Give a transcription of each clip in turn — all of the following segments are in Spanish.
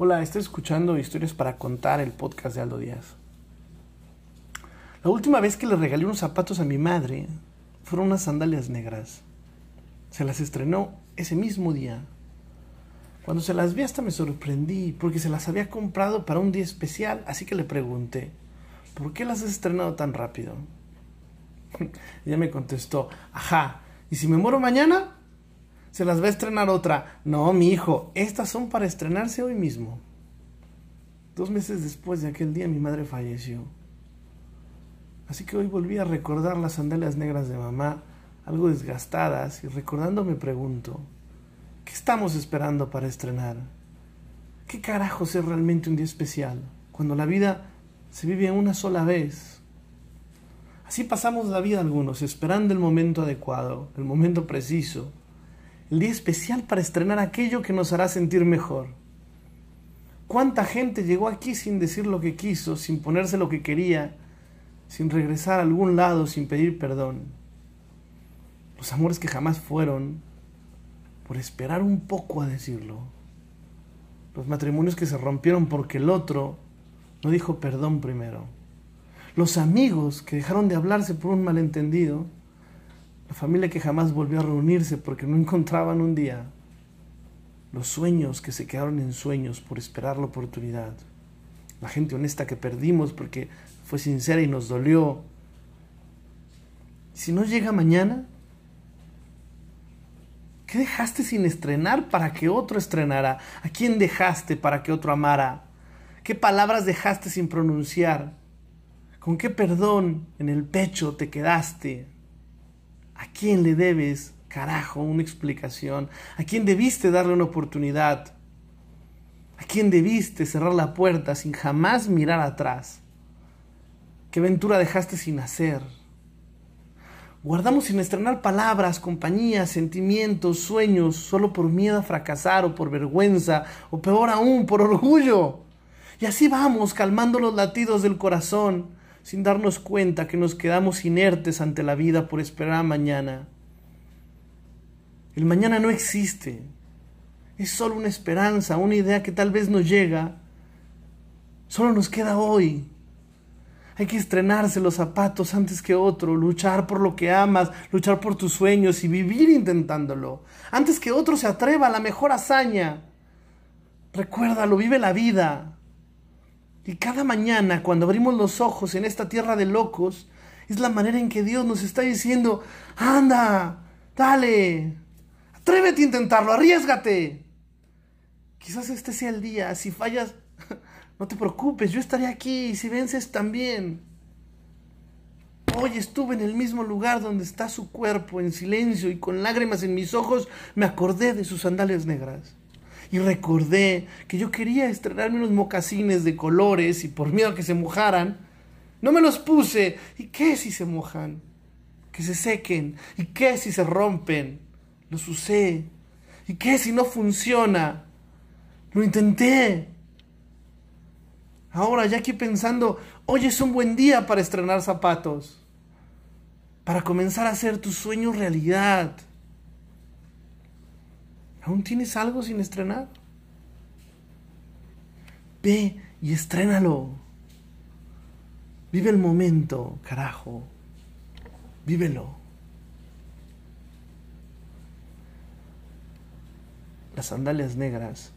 Hola, estoy escuchando Historias para Contar, el podcast de Aldo Díaz. La última vez que le regalé unos zapatos a mi madre fueron unas sandalias negras. Se las estrenó ese mismo día. Cuando se las vi hasta me sorprendí porque se las había comprado para un día especial, así que le pregunté, ¿por qué las has estrenado tan rápido? Ella me contestó, ajá, ¿y si me muero mañana? Se las va a estrenar otra. No, mi hijo, estas son para estrenarse hoy mismo. Dos meses después de aquel día mi madre falleció. Así que hoy volví a recordar las sandalias negras de mamá, algo desgastadas, y recordando me pregunto, ¿qué estamos esperando para estrenar? ¿Qué carajos es realmente un día especial? Cuando la vida se vive una sola vez. Así pasamos la vida algunos, esperando el momento adecuado, el momento preciso, el día especial para estrenar aquello que nos hará sentir mejor. ¿Cuánta gente llegó aquí sin decir lo que quiso, sin ponerse lo que quería, sin regresar a algún lado, sin pedir perdón? Los amores que jamás fueron, por esperar un poco a decirlo. Los matrimonios que se rompieron porque el otro no dijo perdón primero. Los amigos que dejaron de hablarse por un malentendido la familia que jamás volvió a reunirse porque no encontraban un día, los sueños que se quedaron en sueños por esperar la oportunidad, la gente honesta que perdimos porque fue sincera y nos dolió. Si no llega mañana, ¿qué dejaste sin estrenar para que otro estrenara? ¿A quién dejaste para que otro amara? ¿Qué palabras dejaste sin pronunciar? ¿Con qué perdón en el pecho te quedaste? ¿A quién le debes, carajo, una explicación? ¿A quién debiste darle una oportunidad? ¿A quién debiste cerrar la puerta sin jamás mirar atrás? ¿Qué aventura dejaste sin hacer? Guardamos sin estrenar palabras, compañías, sentimientos, sueños, solo por miedo a fracasar o por vergüenza, o peor aún, por orgullo. Y así vamos, calmando los latidos del corazón, sin darnos cuenta que nos quedamos inertes ante la vida por esperar mañana. El mañana no existe. Es solo una esperanza, una idea que tal vez nos llega. Solo nos queda hoy. Hay que estrenarse los zapatos antes que otro, luchar por lo que amas, luchar por tus sueños y vivir intentándolo. Antes que otro se atreva a la mejor hazaña. Recuérdalo, vive la vida. Y cada mañana, cuando abrimos los ojos en esta tierra de locos, es la manera en que Dios nos está diciendo, anda, dale, atrévete a intentarlo, arriesgate. Quizás este sea el día, si fallas, no te preocupes, yo estaré aquí, si vences también. Hoy estuve en el mismo lugar donde está su cuerpo, en silencio y con lágrimas en mis ojos, me acordé de sus sandalias negras y recordé que yo quería estrenarme unos mocasines de colores y por miedo a que se mojaran, no me los puse. ¿Y qué si se mojan? Que se sequen. ¿Y qué si se rompen? Los usé. ¿Y qué si no funciona? Lo intenté. Ahora ya aquí pensando, hoy es un buen día para estrenar zapatos. Para comenzar a hacer tus sueños realidad. ¿Aún tienes algo sin estrenar? Ve y estrénalo. Vive el momento, carajo. Vívelo. Las sandalias negras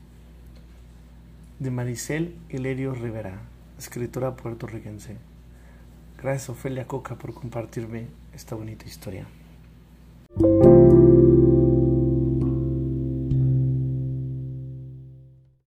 de Maricel Hilerio Rivera, escritora puertorriquense. Gracias Ofelia Coca por compartirme esta bonita historia.